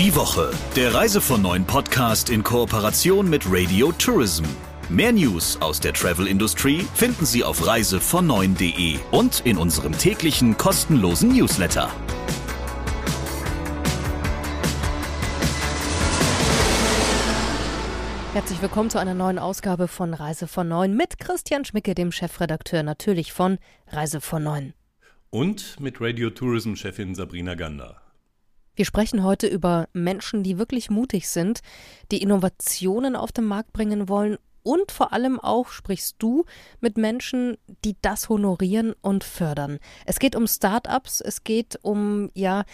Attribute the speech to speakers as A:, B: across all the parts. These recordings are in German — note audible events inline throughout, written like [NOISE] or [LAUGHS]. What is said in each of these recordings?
A: Die Woche, der Reise von neuen Podcast in Kooperation mit Radio Tourism. Mehr News aus der Travel-Industrie finden Sie auf reisevon9.de und in unserem täglichen kostenlosen Newsletter.
B: Herzlich willkommen zu einer neuen Ausgabe von Reise von 9 mit Christian Schmicke, dem Chefredakteur natürlich von Reise von 9.
C: Und mit Radio Tourism Chefin Sabrina Gander.
B: Wir sprechen heute über Menschen, die wirklich mutig sind, die Innovationen auf den Markt bringen wollen und vor allem auch sprichst du mit Menschen, die das honorieren und fördern. Es geht um Start-ups, es geht um ja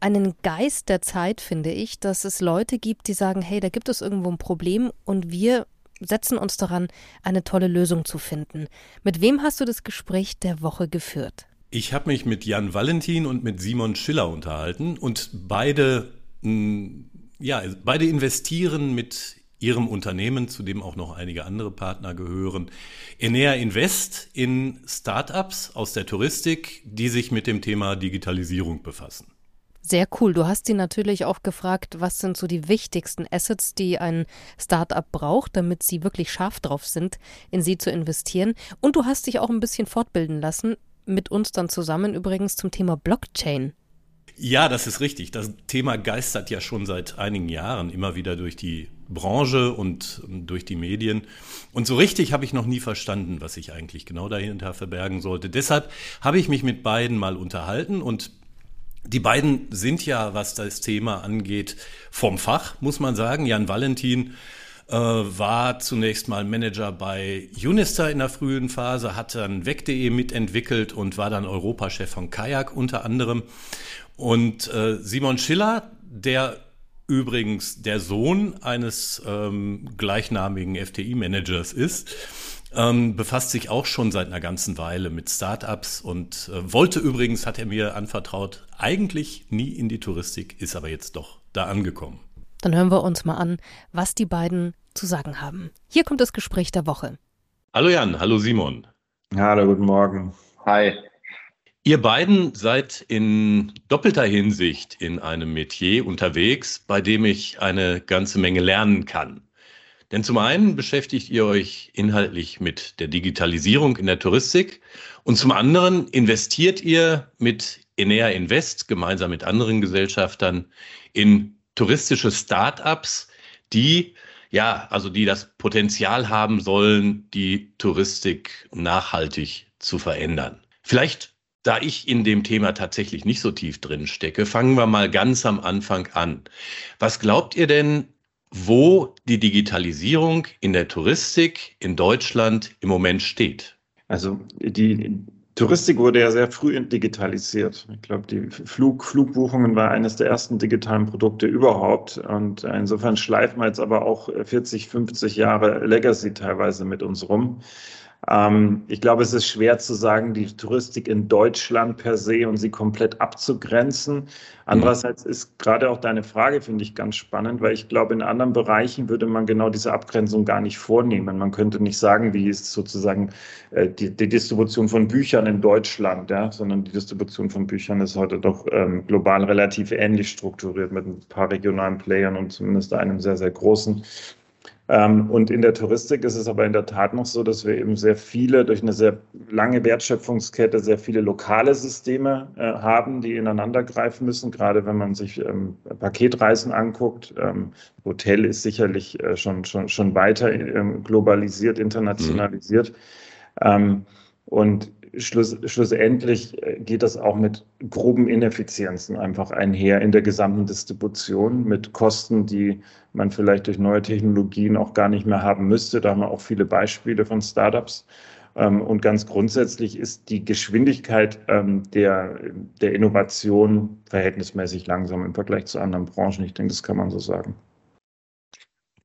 B: einen Geist der Zeit, finde ich, dass es Leute gibt, die sagen, hey, da gibt es irgendwo ein Problem und wir setzen uns daran, eine tolle Lösung zu finden. Mit wem hast du das Gespräch der Woche geführt?
C: Ich habe mich mit Jan Valentin und mit Simon Schiller unterhalten und beide, mm, ja, beide investieren mit ihrem Unternehmen, zu dem auch noch einige andere Partner gehören, Enea Invest in Startups aus der Touristik, die sich mit dem Thema Digitalisierung befassen.
B: Sehr cool. Du hast sie natürlich auch gefragt, was sind so die wichtigsten Assets, die ein Startup braucht, damit sie wirklich scharf drauf sind, in sie zu investieren. Und du hast dich auch ein bisschen fortbilden lassen, mit uns dann zusammen übrigens zum Thema Blockchain.
C: Ja, das ist richtig. Das Thema geistert ja schon seit einigen Jahren immer wieder durch die Branche und durch die Medien. Und so richtig habe ich noch nie verstanden, was ich eigentlich genau dahinter verbergen sollte. Deshalb habe ich mich mit beiden mal unterhalten und die beiden sind ja, was das Thema angeht, vom Fach, muss man sagen. Jan Valentin äh, war zunächst mal Manager bei Unister in der frühen Phase, hat dann weg.de mitentwickelt und war dann Europachef von Kajak unter anderem. Und äh, Simon Schiller, der übrigens der Sohn eines ähm, gleichnamigen FTI-Managers ist, ähm, befasst sich auch schon seit einer ganzen Weile mit Startups und äh, wollte übrigens, hat er mir anvertraut, eigentlich nie in die Touristik, ist aber jetzt doch da angekommen.
B: Dann hören wir uns mal an, was die beiden zu sagen haben. Hier kommt das Gespräch der Woche.
C: Hallo Jan, hallo Simon.
D: Hallo, guten Morgen.
E: Hi.
C: Ihr beiden seid in doppelter Hinsicht in einem Metier unterwegs, bei dem ich eine ganze Menge lernen kann. Denn zum einen beschäftigt ihr euch inhaltlich mit der Digitalisierung in der Touristik und zum anderen investiert ihr mit Enea Invest gemeinsam mit anderen Gesellschaftern in touristische Start-ups, die ja, also die das Potenzial haben sollen, die Touristik nachhaltig zu verändern. Vielleicht da ich in dem Thema tatsächlich nicht so tief drin stecke, fangen wir mal ganz am Anfang an. Was glaubt ihr denn, wo die Digitalisierung in der Touristik in Deutschland im Moment steht?
D: Also die Touristik wurde ja sehr früh digitalisiert. Ich glaube, die Flug, Flugbuchungen war eines der ersten digitalen Produkte überhaupt. Und insofern schleifen wir jetzt aber auch 40, 50 Jahre Legacy teilweise mit uns rum. Ähm, ich glaube, es ist schwer zu sagen, die Touristik in Deutschland per se und sie komplett abzugrenzen. Andererseits ist gerade auch deine Frage, finde ich, ganz spannend, weil ich glaube, in anderen Bereichen würde man genau diese Abgrenzung gar nicht vornehmen. Man könnte nicht sagen, wie ist sozusagen äh, die, die, Distribution von Büchern in Deutschland, ja, sondern die Distribution von Büchern ist heute doch ähm, global relativ ähnlich strukturiert mit ein paar regionalen Playern und zumindest einem sehr, sehr großen. Ähm, und in der Touristik ist es aber in der Tat noch so, dass wir eben sehr viele, durch eine sehr lange Wertschöpfungskette, sehr viele lokale Systeme äh, haben, die ineinander greifen müssen. Gerade wenn man sich ähm, Paketreisen anguckt. Ähm, Hotel ist sicherlich äh, schon, schon, schon weiter globalisiert, internationalisiert. Mhm. Und Schluss, schlussendlich äh, geht das auch mit groben Ineffizienzen einfach einher in der gesamten Distribution, mit Kosten, die man vielleicht durch neue Technologien auch gar nicht mehr haben müsste. Da haben wir auch viele Beispiele von Startups. Ähm, und ganz grundsätzlich ist die Geschwindigkeit ähm, der, der Innovation verhältnismäßig langsam im Vergleich zu anderen Branchen. Ich denke, das kann man so sagen.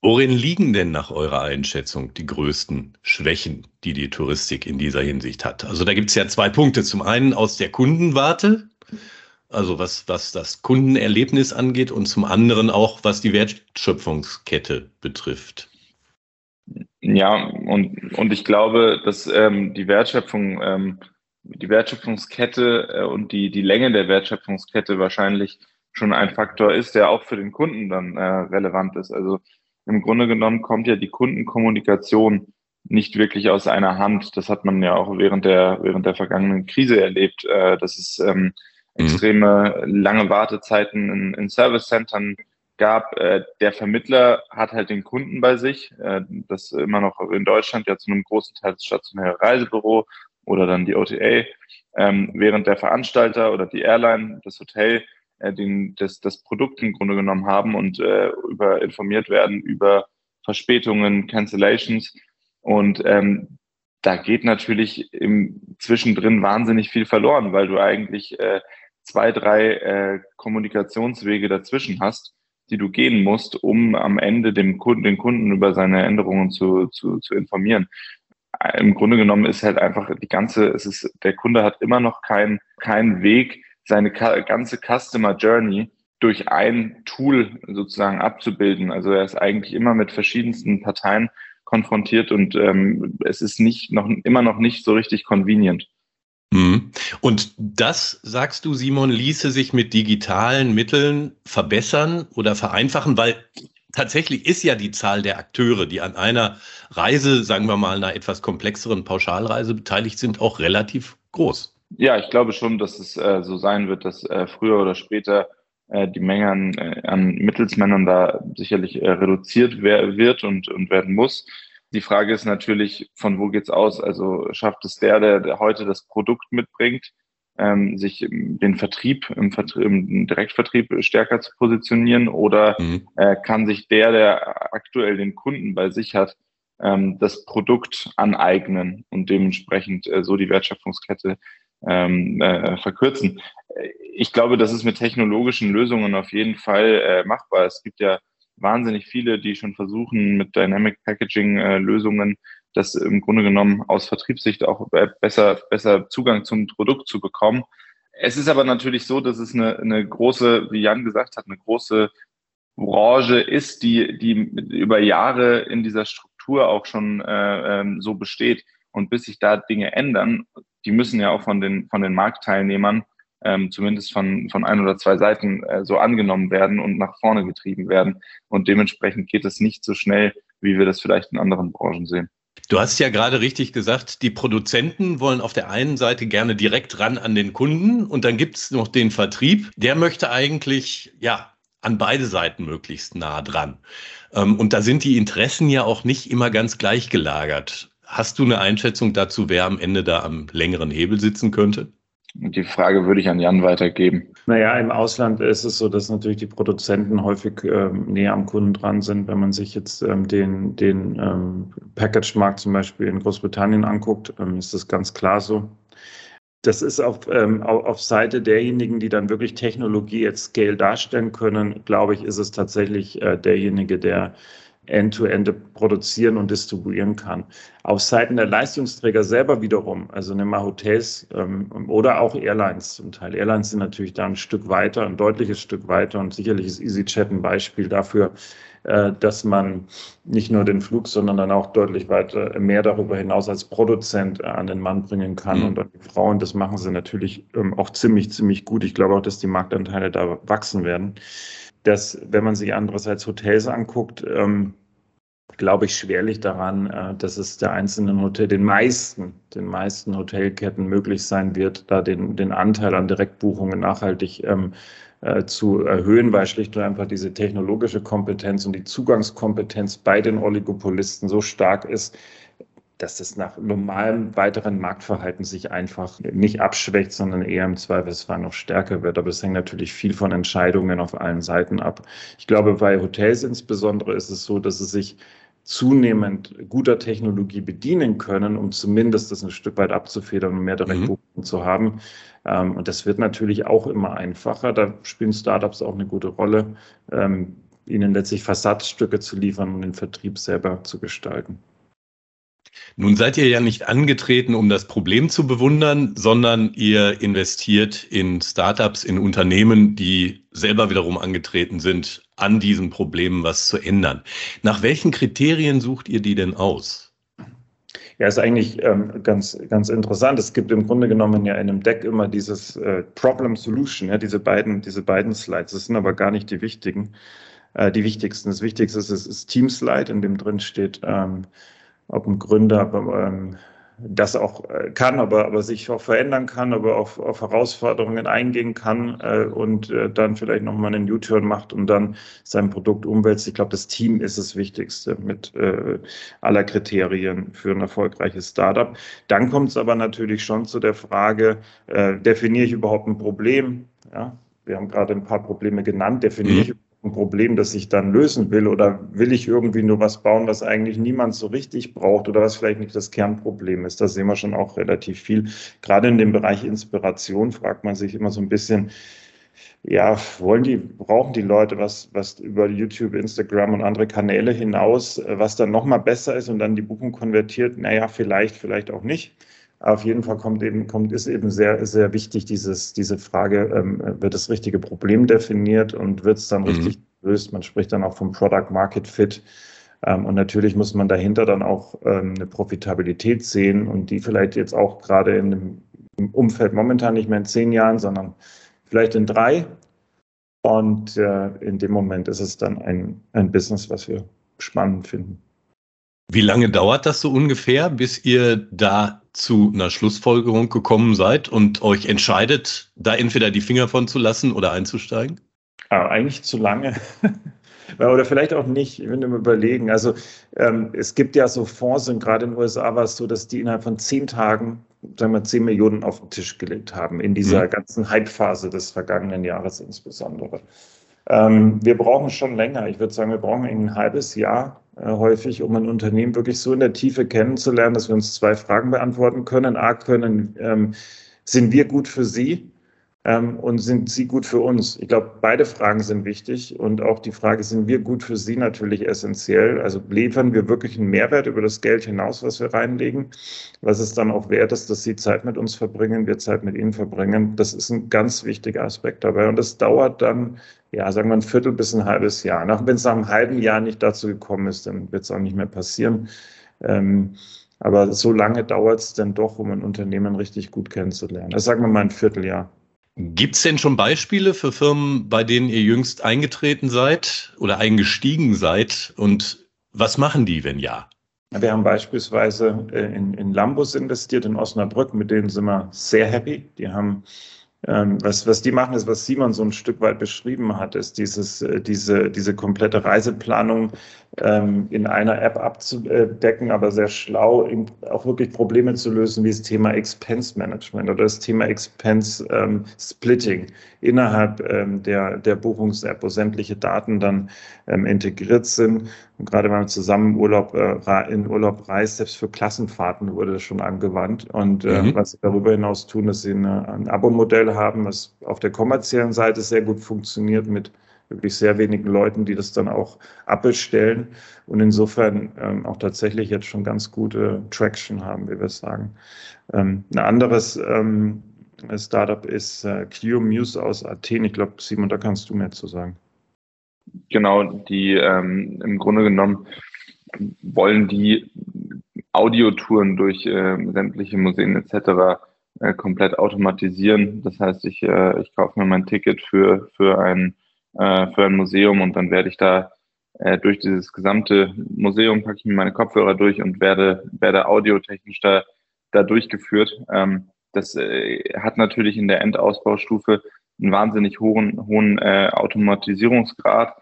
C: Worin liegen denn nach eurer Einschätzung die größten Schwächen, die die Touristik in dieser Hinsicht hat? Also da gibt es ja zwei Punkte. Zum einen aus der Kundenwarte, also was, was das Kundenerlebnis angeht und zum anderen auch, was die Wertschöpfungskette betrifft.
E: Ja, und, und ich glaube, dass ähm, die Wertschöpfung, ähm, die Wertschöpfungskette äh, und die, die Länge der Wertschöpfungskette wahrscheinlich schon ein Faktor ist, der auch für den Kunden dann äh, relevant ist. Also im Grunde genommen kommt ja die Kundenkommunikation nicht wirklich aus einer Hand. Das hat man ja auch während der, während der vergangenen Krise erlebt, äh, dass es ähm, mhm. extreme lange Wartezeiten in, in Service-Centern gab. Äh, der Vermittler hat halt den Kunden bei sich, äh, das immer noch in Deutschland ja zu einem großen Teil das stationäre Reisebüro oder dann die OTA, ähm, während der Veranstalter oder die Airline, das Hotel, äh, den, das, das Produkt im Grunde genommen haben und äh, über informiert werden über Verspätungen, Cancellations. Und ähm, da geht natürlich im Zwischendrin wahnsinnig viel verloren, weil du eigentlich äh, zwei, drei äh, Kommunikationswege dazwischen hast, die du gehen musst, um am Ende dem Kunden, den Kunden über seine Änderungen zu, zu, zu informieren. Im Grunde genommen ist halt einfach die ganze, es ist, der Kunde hat immer noch keinen keinen Weg, seine ganze Customer Journey durch ein Tool sozusagen abzubilden. Also er ist eigentlich immer mit verschiedensten Parteien konfrontiert und ähm, es ist nicht noch immer noch nicht so richtig convenient.
C: Mhm. Und das, sagst du, Simon, ließe sich mit digitalen Mitteln verbessern oder vereinfachen, weil tatsächlich ist ja die Zahl der Akteure, die an einer Reise, sagen wir mal, einer etwas komplexeren Pauschalreise beteiligt sind, auch relativ groß.
E: Ja, ich glaube schon, dass es äh, so sein wird, dass äh, früher oder später äh, die Menge an, äh, an Mittelsmännern da sicherlich äh, reduziert wird und, und werden muss. Die Frage ist natürlich, von wo geht's aus? Also schafft es der, der, der heute das Produkt mitbringt, ähm, sich den Vertrieb im, Vertrieb, im Direktvertrieb stärker zu positionieren oder mhm. äh, kann sich der, der aktuell den Kunden bei sich hat, ähm, das Produkt aneignen und dementsprechend äh, so die Wertschöpfungskette ähm, äh, verkürzen. Ich glaube, das ist mit technologischen Lösungen auf jeden Fall äh, machbar. Es gibt ja wahnsinnig viele, die schon versuchen, mit Dynamic Packaging äh, Lösungen das im Grunde genommen aus Vertriebssicht auch besser, besser Zugang zum Produkt zu bekommen. Es ist aber natürlich so, dass es eine, eine große, wie Jan gesagt hat, eine große Branche ist, die, die über Jahre in dieser Struktur auch schon äh, ähm, so besteht. Und bis sich da Dinge ändern, die müssen ja auch von den, von den Marktteilnehmern ähm, zumindest von, von ein oder zwei Seiten äh, so angenommen werden und nach vorne getrieben werden. Und dementsprechend geht es nicht so schnell, wie wir das vielleicht in anderen Branchen sehen.
C: Du hast ja gerade richtig gesagt, die Produzenten wollen auf der einen Seite gerne direkt ran an den Kunden und dann gibt es noch den Vertrieb, der möchte eigentlich, ja, an beide Seiten möglichst nah dran. Ähm, und da sind die Interessen ja auch nicht immer ganz gleich gelagert. Hast du eine Einschätzung dazu, wer am Ende da am längeren Hebel sitzen könnte?
E: Die Frage würde ich an Jan weitergeben.
D: Naja, im Ausland ist es so, dass natürlich die Produzenten häufig ähm, näher am Kunden dran sind. Wenn man sich jetzt ähm, den, den ähm, Package-Markt zum Beispiel in Großbritannien anguckt, ähm, ist das ganz klar so. Das ist auf, ähm, auf Seite derjenigen, die dann wirklich Technologie at Scale darstellen können, glaube ich, ist es tatsächlich äh, derjenige, der end-to-end -end produzieren und distribuieren kann. Auf Seiten der Leistungsträger selber wiederum, also nehmen wir Hotels ähm, oder auch Airlines zum Teil. Airlines sind natürlich da ein Stück weiter, ein deutliches Stück weiter und sicherlich ist EasyJet ein Beispiel dafür, äh, dass man nicht nur den Flug, sondern dann auch deutlich weiter mehr darüber hinaus als Produzent äh, an den Mann bringen kann. Mhm. Und die Frauen, das machen sie natürlich ähm, auch ziemlich, ziemlich gut. Ich glaube auch, dass die Marktanteile da wachsen werden dass, wenn man sich andererseits Hotels anguckt, ähm, glaube ich schwerlich daran, äh, dass es der einzelnen Hotel, den meisten, den meisten Hotelketten möglich sein wird, da den, den Anteil an Direktbuchungen nachhaltig ähm, äh, zu erhöhen, weil schlicht und einfach diese technologische Kompetenz und die Zugangskompetenz bei den Oligopolisten so stark ist, dass es nach normalem weiteren Marktverhalten sich einfach nicht abschwächt, sondern eher im Zweifelsfall noch stärker wird. Aber es hängt natürlich viel von Entscheidungen auf allen Seiten ab. Ich glaube, bei Hotels insbesondere ist es so, dass es sich zunehmend guter Technologie bedienen können, um zumindest das ein Stück weit abzufedern und mehr Direktbuchungen mhm. zu haben. Ähm, und das wird natürlich auch immer einfacher. Da spielen Startups auch eine gute Rolle, ähm, ihnen letztlich Versatzstücke zu liefern und den Vertrieb selber zu gestalten.
C: Nun seid ihr ja nicht angetreten, um das Problem zu bewundern, sondern ihr investiert in Startups, in Unternehmen, die selber wiederum angetreten sind, an diesen Problemen was zu ändern. Nach welchen Kriterien sucht ihr die denn aus?
D: Ja, ist eigentlich ähm, ganz, ganz interessant. Es gibt im Grunde genommen ja in einem Deck immer dieses äh, Problem Solution, ja, diese beiden, diese beiden Slides. Das sind aber gar nicht die wichtigen, äh, die wichtigsten. Das Wichtigste ist, ist, ist Team Slide, in dem drin steht, ähm, ob ein Gründer ähm, das auch äh, kann, aber, aber sich auch verändern kann, aber auf, auf Herausforderungen eingehen kann äh, und äh, dann vielleicht nochmal einen U-Turn macht und dann sein Produkt umwälzt. Ich glaube, das Team ist das Wichtigste mit äh, aller Kriterien für ein erfolgreiches Startup. Dann kommt es aber natürlich schon zu der Frage, äh, definiere ich überhaupt ein Problem? Ja, wir haben gerade ein paar Probleme genannt. Definiere ich mhm ein Problem, das ich dann lösen will? Oder will ich irgendwie nur was bauen, was eigentlich niemand so richtig braucht oder was vielleicht nicht das Kernproblem ist? Da sehen wir schon auch relativ viel. Gerade in dem Bereich Inspiration fragt man sich immer so ein bisschen, ja, wollen die, brauchen die Leute was, was über YouTube, Instagram und andere Kanäle hinaus, was dann nochmal besser ist und dann die Buchung konvertiert? Naja, vielleicht, vielleicht auch nicht. Auf jeden Fall kommt eben, kommt, ist eben sehr, sehr wichtig, dieses, diese Frage, ähm, wird das richtige Problem definiert und wird es dann mhm. richtig gelöst? Man spricht dann auch vom Product Market Fit. Ähm, und natürlich muss man dahinter dann auch ähm, eine Profitabilität sehen und die vielleicht jetzt auch gerade in dem Umfeld momentan nicht mehr in zehn Jahren, sondern vielleicht in drei. Und äh, in dem Moment ist es dann ein, ein Business, was wir spannend finden.
C: Wie lange dauert das so ungefähr, bis ihr da zu einer Schlussfolgerung gekommen seid und euch entscheidet, da entweder die Finger von zu lassen oder einzusteigen?
D: Ja, eigentlich zu lange. [LAUGHS] Oder vielleicht auch nicht, ich will mir überlegen. Also ähm, es gibt ja so Fonds, und gerade in den USA war es so, dass die innerhalb von zehn Tagen, sagen wir, zehn Millionen auf den Tisch gelegt haben, in dieser mhm. ganzen Hype-Phase des vergangenen Jahres insbesondere. Ähm, wir brauchen schon länger. Ich würde sagen, wir brauchen ein halbes Jahr häufig, um ein Unternehmen wirklich so in der Tiefe kennenzulernen, dass wir uns zwei Fragen beantworten können. A, können, ähm, sind wir gut für Sie? Ähm, und sind sie gut für uns? Ich glaube, beide Fragen sind wichtig und auch die Frage, sind wir gut für sie natürlich essentiell? Also liefern wir wirklich einen Mehrwert über das Geld hinaus, was wir reinlegen? Was es dann auch wert ist, dass sie Zeit mit uns verbringen, wir Zeit mit ihnen verbringen? Das ist ein ganz wichtiger Aspekt dabei und das dauert dann, ja, sagen wir ein Viertel bis ein halbes Jahr. Wenn es nach einem halben Jahr nicht dazu gekommen ist, dann wird es auch nicht mehr passieren. Ähm, aber so lange dauert es dann doch, um ein Unternehmen richtig gut kennenzulernen. Das sagen wir mal ein Vierteljahr.
C: Gibt es denn schon Beispiele für Firmen, bei denen ihr jüngst eingetreten seid oder eingestiegen seid? Und was machen die, wenn ja?
D: Wir haben beispielsweise äh, in, in Lambus investiert, in Osnabrück. Mit denen sind wir sehr happy. Die haben was, was die machen, ist, was Simon so ein Stück weit beschrieben hat, ist dieses, äh, diese, diese komplette Reiseplanung ähm, in einer App abzudecken, aber sehr schlau, auch wirklich Probleme zu lösen, wie das Thema Expense Management oder das Thema Expense ähm, Splitting innerhalb ähm, der, der Buchungs-App, wo sämtliche Daten dann ähm, integriert sind. Und gerade wenn man zusammen Urlaub, äh, in Urlaub reist, selbst für Klassenfahrten wurde das schon angewandt. Und äh, mhm. was sie darüber hinaus tun, dass sie eine, ein Abo-Modell haben, was auf der kommerziellen Seite sehr gut funktioniert mit wirklich sehr wenigen Leuten, die das dann auch abbestellen und insofern ähm, auch tatsächlich jetzt schon ganz gute Traction haben, wie wir sagen. Ähm, ein anderes ähm, Startup ist äh, Clio Muse aus Athen. Ich glaube, Simon, da kannst du mehr zu sagen.
E: Genau, die ähm, im Grunde genommen wollen die Audiotouren durch äh, sämtliche Museen etc. Äh, komplett automatisieren. Das heißt, ich, äh, ich kaufe mir mein Ticket für, für ein äh, für ein Museum und dann werde ich da äh, durch dieses gesamte Museum packe ich mir meine Kopfhörer durch und werde, werde audiotechnisch da, da durchgeführt. Ähm, das äh, hat natürlich in der Endausbaustufe einen wahnsinnig hohen, hohen äh, Automatisierungsgrad,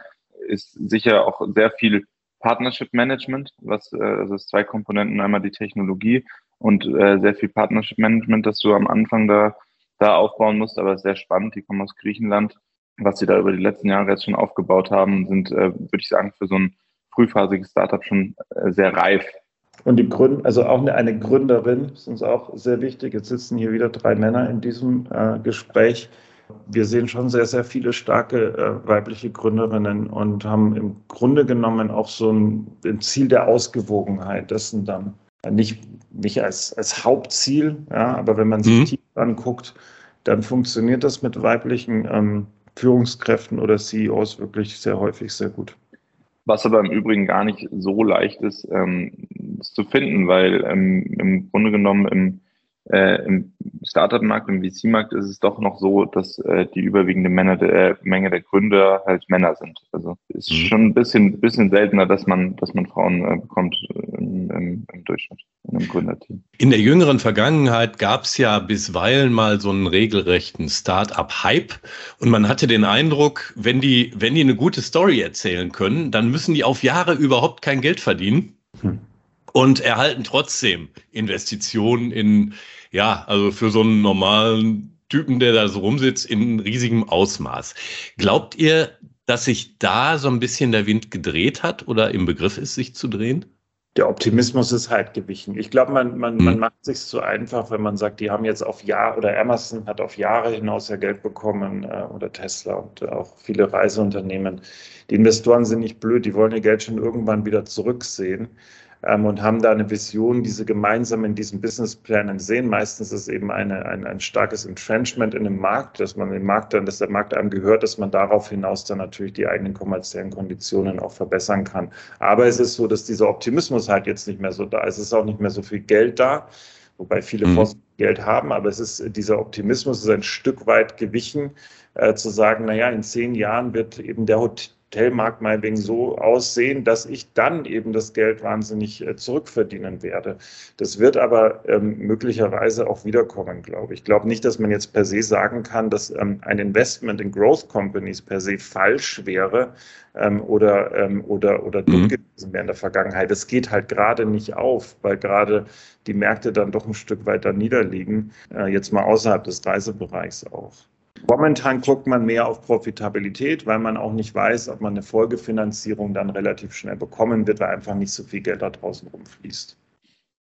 E: ist sicher auch sehr viel Partnership Management, was äh, also zwei Komponenten, einmal die Technologie und äh, sehr viel Partnership Management, das du am Anfang da, da aufbauen musst, aber sehr spannend, die kommen aus Griechenland was sie da über die letzten Jahre jetzt schon aufgebaut haben, sind, äh, würde ich sagen, für so ein frühphasiges Startup schon äh, sehr reif.
D: Und die Gründ also auch eine, eine, Gründerin ist uns auch sehr wichtig. Jetzt sitzen hier wieder drei Männer in diesem äh, Gespräch. Wir sehen schon sehr, sehr viele starke äh, weibliche Gründerinnen und haben im Grunde genommen auch so ein, ein Ziel der Ausgewogenheit dessen dann. Nicht, nicht als, als Hauptziel, ja, aber wenn man sich mhm. tief anguckt, dann funktioniert das mit weiblichen ähm, Führungskräften oder CEOs wirklich sehr häufig sehr gut.
E: Was aber im Übrigen gar nicht so leicht ist, ähm, zu finden, weil ähm, im Grunde genommen im äh, Im Startup-Markt, im VC-Markt ist es doch noch so, dass äh, die überwiegende Menge der, äh, Menge der Gründer halt Männer sind. Also ist mhm. schon ein bisschen, bisschen seltener, dass man, dass man Frauen äh, bekommt im, im, im Durchschnitt in einem Gründerteam.
C: In der jüngeren Vergangenheit gab es ja bisweilen mal so einen regelrechten Start-up-Hype und man hatte den Eindruck, wenn die, wenn die eine gute Story erzählen können, dann müssen die auf Jahre überhaupt kein Geld verdienen. Hm und erhalten trotzdem Investitionen in, ja, also für so einen normalen Typen, der da so rumsitzt, in riesigem Ausmaß. Glaubt ihr, dass sich da so ein bisschen der Wind gedreht hat oder im Begriff ist, sich zu drehen?
D: Der Optimismus ist halt gewichen. Ich glaube, man, man, hm. man macht sich zu einfach, wenn man sagt, die haben jetzt auf Jahr oder Amazon hat auf Jahre hinaus ja Geld bekommen äh, oder Tesla und auch viele Reiseunternehmen. Die Investoren sind nicht blöd, die wollen ihr Geld schon irgendwann wieder zurücksehen ähm, und haben da eine Vision, die sie gemeinsam in diesen Businessplänen sehen. Meistens ist es eben eine, ein, ein starkes Entrenchment in dem Markt, dass man den Markt dann, dass der Markt einem gehört, dass man darauf hinaus dann natürlich die eigenen kommerziellen Konditionen auch verbessern kann. Aber es ist so, dass dieser Optimismus halt jetzt nicht mehr so da ist. Es ist auch nicht mehr so viel Geld da wobei viele mhm. Geld haben, aber es ist dieser Optimismus ist ein Stück weit gewichen, äh, zu sagen, naja, in zehn Jahren wird eben der Hotelmarkt meinetwegen so aussehen, dass ich dann eben das Geld wahnsinnig äh, zurückverdienen werde. Das wird aber ähm, möglicherweise auch wiederkommen, glaube ich. Ich glaube nicht, dass man jetzt per se sagen kann, dass ähm, ein Investment in Growth Companies per se falsch wäre ähm, oder, ähm, oder, oder dumm mhm. gewesen wäre in der Vergangenheit. Das geht halt gerade nicht auf, weil gerade die Märkte dann doch ein Stück weiter niederliegen, äh, jetzt mal außerhalb des Reisebereichs auch. Momentan guckt man mehr auf Profitabilität, weil man auch nicht weiß, ob man eine Folgefinanzierung dann relativ schnell bekommen wird, weil einfach nicht so viel Geld da draußen rumfließt.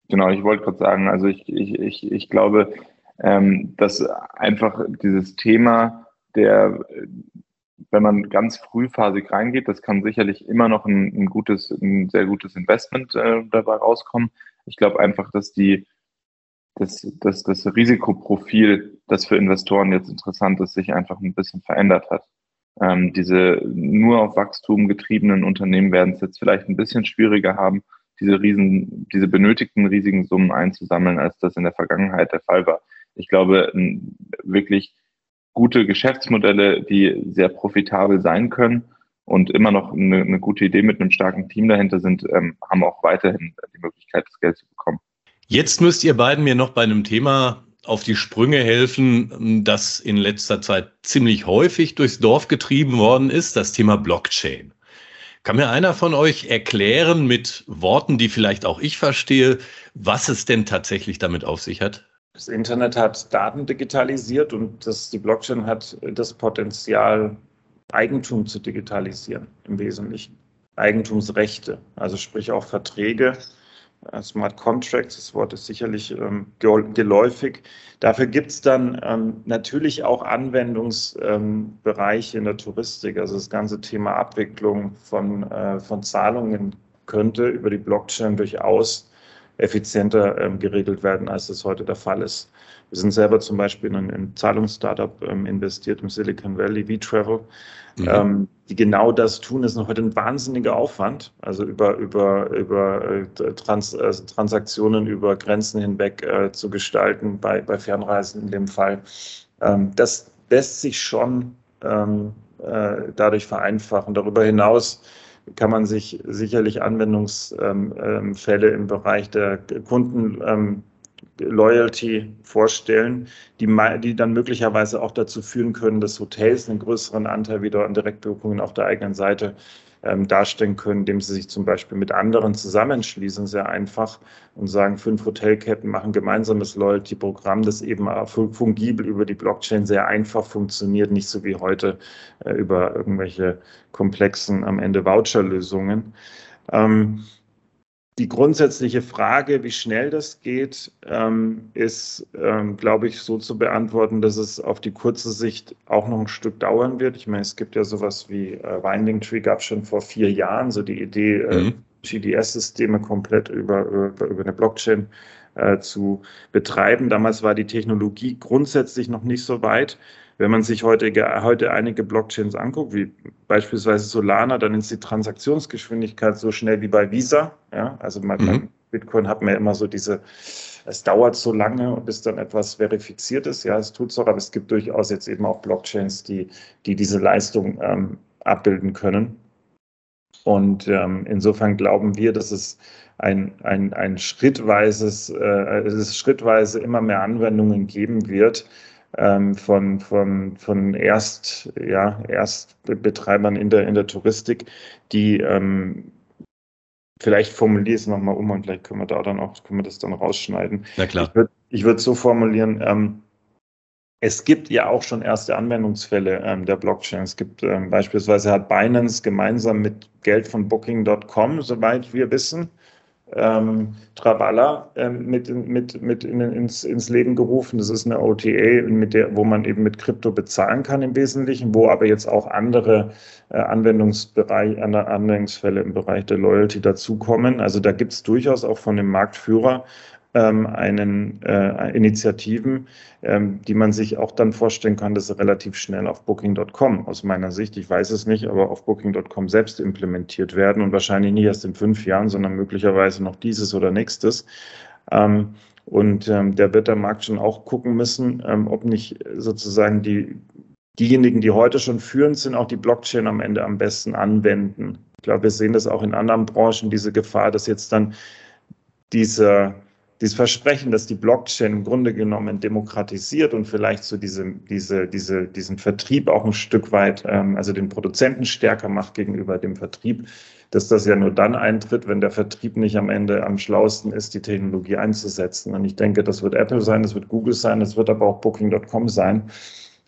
E: Genau, ich wollte gerade sagen, also ich, ich, ich, ich glaube, ähm, dass einfach dieses Thema der, wenn man ganz frühphasig reingeht, das kann sicherlich immer noch ein, ein gutes, ein sehr gutes Investment äh, dabei rauskommen. Ich glaube einfach, dass die das, das, das Risikoprofil, das für Investoren jetzt interessant ist, sich einfach ein bisschen verändert hat. Ähm, diese nur auf Wachstum getriebenen Unternehmen werden es jetzt vielleicht ein bisschen schwieriger haben, diese riesen, diese benötigten riesigen Summen einzusammeln, als das in der Vergangenheit der Fall war. Ich glaube, wirklich gute Geschäftsmodelle, die sehr profitabel sein können und immer noch eine, eine gute Idee mit einem starken Team dahinter sind, ähm, haben auch weiterhin die Möglichkeit, das Geld zu bekommen.
C: Jetzt müsst ihr beiden mir noch bei einem Thema auf die Sprünge helfen, das in letzter Zeit ziemlich häufig durchs Dorf getrieben worden ist, das Thema Blockchain. Kann mir einer von euch erklären mit Worten, die vielleicht auch ich verstehe, was es denn tatsächlich damit auf sich hat?
D: Das Internet hat Daten digitalisiert und das, die Blockchain hat das Potenzial, Eigentum zu digitalisieren im Wesentlichen. Eigentumsrechte, also sprich auch Verträge Smart Contracts, das Wort ist sicherlich ähm, geläufig. Dafür gibt es dann ähm, natürlich auch Anwendungsbereiche ähm, in der Touristik. Also das ganze Thema Abwicklung von, äh, von Zahlungen könnte über die Blockchain durchaus effizienter ähm, geregelt werden, als das heute der Fall ist. Wir sind selber zum Beispiel in ein Zahlungsstartup ähm, investiert im Silicon Valley, V-Travel, mhm. ähm, die genau das tun. Das ist noch heute ein wahnsinniger Aufwand, also über, über, über äh, Trans, äh, Transaktionen über Grenzen hinweg äh, zu gestalten, bei, bei Fernreisen in dem Fall. Ähm, das lässt sich schon ähm, äh, dadurch vereinfachen. Darüber hinaus kann man sich sicherlich Anwendungsfälle im Bereich der Kunden Loyalty vorstellen, die, die dann möglicherweise auch dazu führen können, dass Hotels einen größeren Anteil wieder an Direktwirkungen auf der eigenen Seite ähm, darstellen können, indem sie sich zum Beispiel mit anderen zusammenschließen, sehr einfach und sagen, fünf Hotelketten machen gemeinsames Loyalty-Programm, das eben fungibel über die Blockchain sehr einfach funktioniert, nicht so wie heute äh, über irgendwelche komplexen am Ende Voucher-Lösungen. Ähm, die grundsätzliche Frage, wie schnell das geht, ähm, ist, ähm, glaube ich, so zu beantworten, dass es auf die kurze Sicht auch noch ein Stück dauern wird. Ich meine, es gibt ja sowas wie äh, Winding Tree, gab es schon vor vier Jahren, so die Idee, äh, mhm. GDS-Systeme komplett über, über, über eine Blockchain äh, zu betreiben. Damals war die Technologie grundsätzlich noch nicht so weit. Wenn man sich heute, heute einige Blockchains anguckt, wie beispielsweise Solana, dann ist die Transaktionsgeschwindigkeit so schnell wie bei Visa. Ja? Also man mhm. Bitcoin hat man ja immer so diese, es dauert so lange, bis dann etwas verifiziert ist. Ja, es tut so, aber es gibt durchaus jetzt eben auch Blockchains, die, die diese Leistung ähm, abbilden können. Und ähm, insofern glauben wir, dass es ein, ein, ein schrittweises, äh, es schrittweise immer mehr Anwendungen geben wird, ähm, von, von, von Erst, ja, Erstbetreibern in der, in der Touristik, die ähm, vielleicht formuliere ich es nochmal um und vielleicht können wir da dann auch, können wir das dann rausschneiden.
C: Na klar.
D: Ich würde ich würd so formulieren, ähm, es gibt ja auch schon erste Anwendungsfälle ähm, der Blockchain. Es gibt ähm, beispielsweise hat Binance gemeinsam mit Geld von Booking.com, soweit wir wissen, ähm, Traballa ähm, mit, mit, mit in, ins, ins Leben gerufen. Das ist eine OTA, mit der, wo man eben mit Krypto bezahlen kann im Wesentlichen, wo aber jetzt auch andere äh, Anwendungsbereich, Anwendungsfälle im Bereich der Loyalty dazukommen. Also da gibt es durchaus auch von dem Marktführer ähm, einen äh, Initiativen, ähm, die man sich auch dann vorstellen kann, dass sie relativ schnell auf Booking.com aus meiner Sicht, ich weiß es nicht, aber auf Booking.com selbst implementiert werden und wahrscheinlich nicht erst in fünf Jahren, sondern möglicherweise noch dieses oder nächstes. Ähm, und ähm, da wird der Markt schon auch gucken müssen, ähm, ob nicht sozusagen die diejenigen, die heute schon führend sind, auch die Blockchain am Ende am besten anwenden. Ich glaube, wir sehen das auch in anderen Branchen, diese Gefahr, dass jetzt dann dieser dieses Versprechen, dass die Blockchain im Grunde genommen demokratisiert und vielleicht so diese, diese, diese, diesen Vertrieb auch ein Stück weit, ähm, also den Produzenten stärker macht gegenüber dem Vertrieb, dass das ja nur dann eintritt, wenn der Vertrieb nicht am Ende am schlausten ist, die Technologie einzusetzen. Und ich denke, das wird Apple sein, das wird Google sein, das wird aber auch Booking.com sein.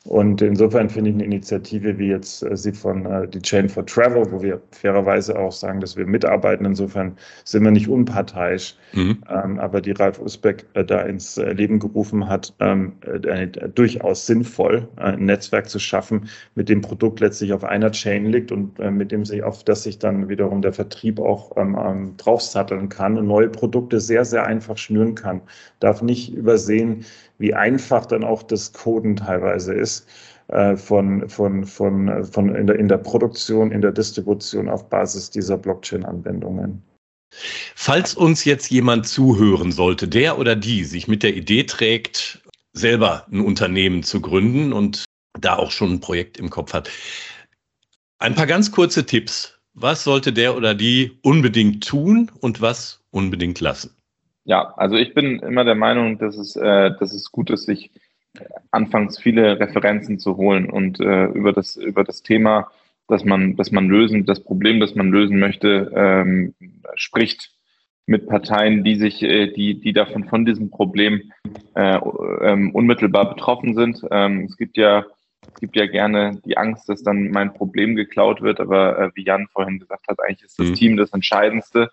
D: Und insofern finde ich eine Initiative wie jetzt äh, sie von äh, die Chain for Travel, wo wir fairerweise auch sagen, dass wir mitarbeiten. Insofern sind wir nicht unparteiisch. Mhm. Ähm, aber die Ralf Usbeck äh, da ins äh, Leben gerufen hat, ähm, äh, durchaus sinnvoll, ein Netzwerk zu schaffen, mit dem Produkt letztlich auf einer Chain liegt und mit dem sich auf das sich dann wiederum der Vertrieb auch ähm, ähm, draufsatteln kann und neue Produkte sehr, sehr einfach schnüren kann. Darf nicht übersehen, wie einfach dann auch das Coden teilweise ist äh, von, von, von, von in, der, in der Produktion, in der Distribution auf Basis dieser Blockchain-Anwendungen.
C: Falls uns jetzt jemand zuhören sollte, der oder die sich mit der Idee trägt, selber ein Unternehmen zu gründen und da auch schon ein Projekt im Kopf hat, ein paar ganz kurze Tipps. Was sollte der oder die unbedingt tun und was unbedingt lassen?
E: Ja, also ich bin immer der Meinung, dass es, äh, dass es gut ist, sich anfangs viele Referenzen zu holen und äh, über das über das Thema, dass man dass man lösen, das Problem, das man lösen möchte, ähm, spricht mit Parteien, die sich, äh, die die davon von diesem Problem äh, ähm, unmittelbar betroffen sind. Ähm, es gibt ja es gibt ja gerne die Angst, dass dann mein Problem geklaut wird, aber äh, wie Jan vorhin gesagt hat, eigentlich ist das mhm. Team das Entscheidendste.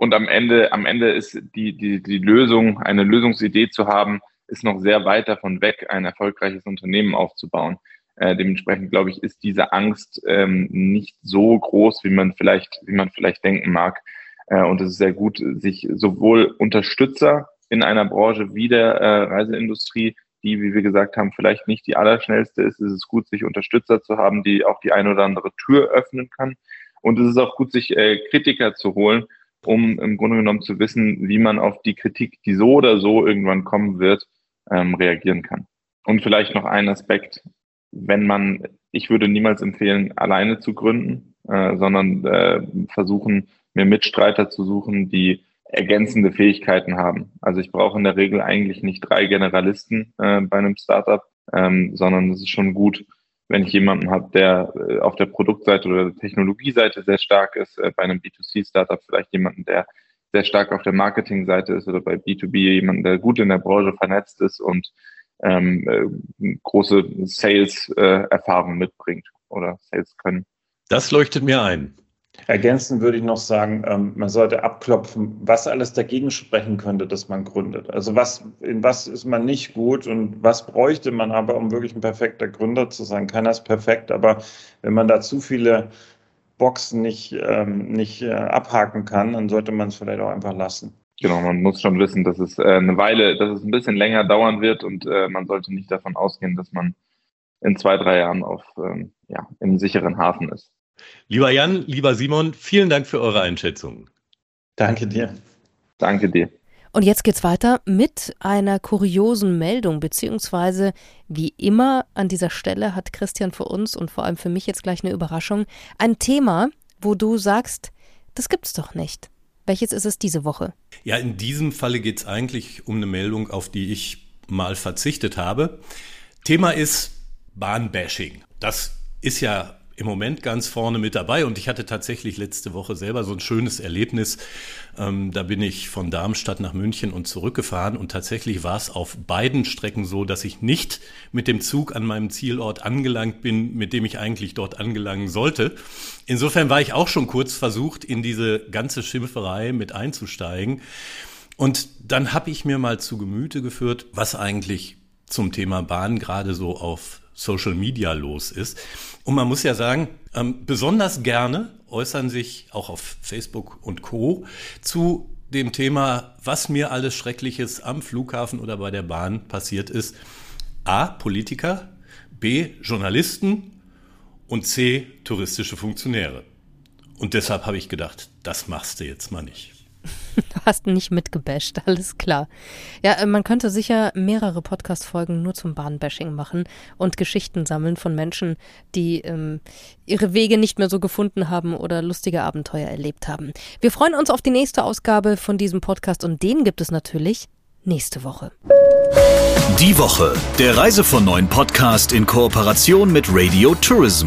E: Und am Ende, am Ende ist die, die, die Lösung, eine Lösungsidee zu haben, ist noch sehr weit davon weg, ein erfolgreiches Unternehmen aufzubauen. Äh, dementsprechend glaube ich, ist diese Angst ähm, nicht so groß, wie man vielleicht, wie man vielleicht denken mag. Äh, und es ist sehr gut, sich sowohl Unterstützer in einer Branche wie der äh, Reiseindustrie, die, wie wir gesagt haben, vielleicht nicht die allerschnellste ist, ist es gut, sich Unterstützer zu haben, die auch die eine oder andere Tür öffnen kann. Und es ist auch gut, sich äh, Kritiker zu holen, um im Grunde genommen zu wissen, wie man auf die Kritik, die so oder so irgendwann kommen wird, ähm, reagieren kann. Und vielleicht noch ein Aspekt, wenn man, ich würde niemals empfehlen, alleine zu gründen, äh, sondern äh, versuchen, mir Mitstreiter zu suchen, die ergänzende Fähigkeiten haben. Also ich brauche in der Regel eigentlich nicht drei Generalisten äh, bei einem Startup, ähm, sondern es ist schon gut, wenn ich jemanden habe, der äh, auf der Produktseite oder der Technologieseite sehr stark ist, äh, bei einem B2C-Startup vielleicht jemanden, der sehr stark auf der Marketingseite ist oder bei B2B jemanden, der gut in der Branche vernetzt ist und ähm, äh, große Sales-Erfahrung mitbringt oder Sales können.
C: Das leuchtet mir ein.
D: Ergänzend würde ich noch sagen, ähm, man sollte abklopfen, was alles dagegen sprechen könnte, dass man gründet. Also was, in was ist man nicht gut und was bräuchte man aber, um wirklich ein perfekter Gründer zu sein. Keiner ist perfekt, aber wenn man da zu viele Boxen nicht, ähm, nicht äh, abhaken kann, dann sollte man es vielleicht auch einfach lassen.
E: Genau, man muss schon wissen, dass es äh, eine Weile, dass es ein bisschen länger dauern wird und äh, man sollte nicht davon ausgehen, dass man in zwei, drei Jahren auf ähm, ja, im sicheren Hafen ist.
C: Lieber Jan, lieber Simon, vielen Dank für eure Einschätzung.
D: Danke dir.
E: Danke dir.
B: Und jetzt geht's weiter mit einer kuriosen Meldung, beziehungsweise wie immer an dieser Stelle hat Christian für uns und vor allem für mich jetzt gleich eine Überraschung, ein Thema, wo du sagst, das gibt's doch nicht. Welches ist es diese Woche?
C: Ja, in diesem Falle geht's eigentlich um eine Meldung, auf die ich mal verzichtet habe. Thema ist Bahnbashing. Das ist ja im Moment ganz vorne mit dabei. Und ich hatte tatsächlich letzte Woche selber so ein schönes Erlebnis. Ähm, da bin ich von Darmstadt nach München und zurückgefahren. Und tatsächlich war es auf beiden Strecken so, dass ich nicht mit dem Zug an meinem Zielort angelangt bin, mit dem ich eigentlich dort angelangen sollte. Insofern war ich auch schon kurz versucht, in diese ganze Schimpferei mit einzusteigen. Und dann habe ich mir mal zu Gemüte geführt, was eigentlich zum Thema Bahn gerade so auf Social Media los ist. Und man muss ja sagen, ähm, besonders gerne äußern sich auch auf Facebook und Co. zu dem Thema, was mir alles Schreckliches am Flughafen oder bei der Bahn passiert ist. A. Politiker, B. Journalisten und C. touristische Funktionäre. Und deshalb habe ich gedacht, das machst du jetzt mal nicht.
B: Du hast nicht mitgebasht, alles klar. Ja, äh, man könnte sicher mehrere Podcast-Folgen nur zum Bahnbashing machen und Geschichten sammeln von Menschen, die ähm, ihre Wege nicht mehr so gefunden haben oder lustige Abenteuer erlebt haben. Wir freuen uns auf die nächste Ausgabe von diesem Podcast und den gibt es natürlich nächste Woche.
A: Die Woche, der Reise von neuen Podcast in Kooperation mit Radio Tourism.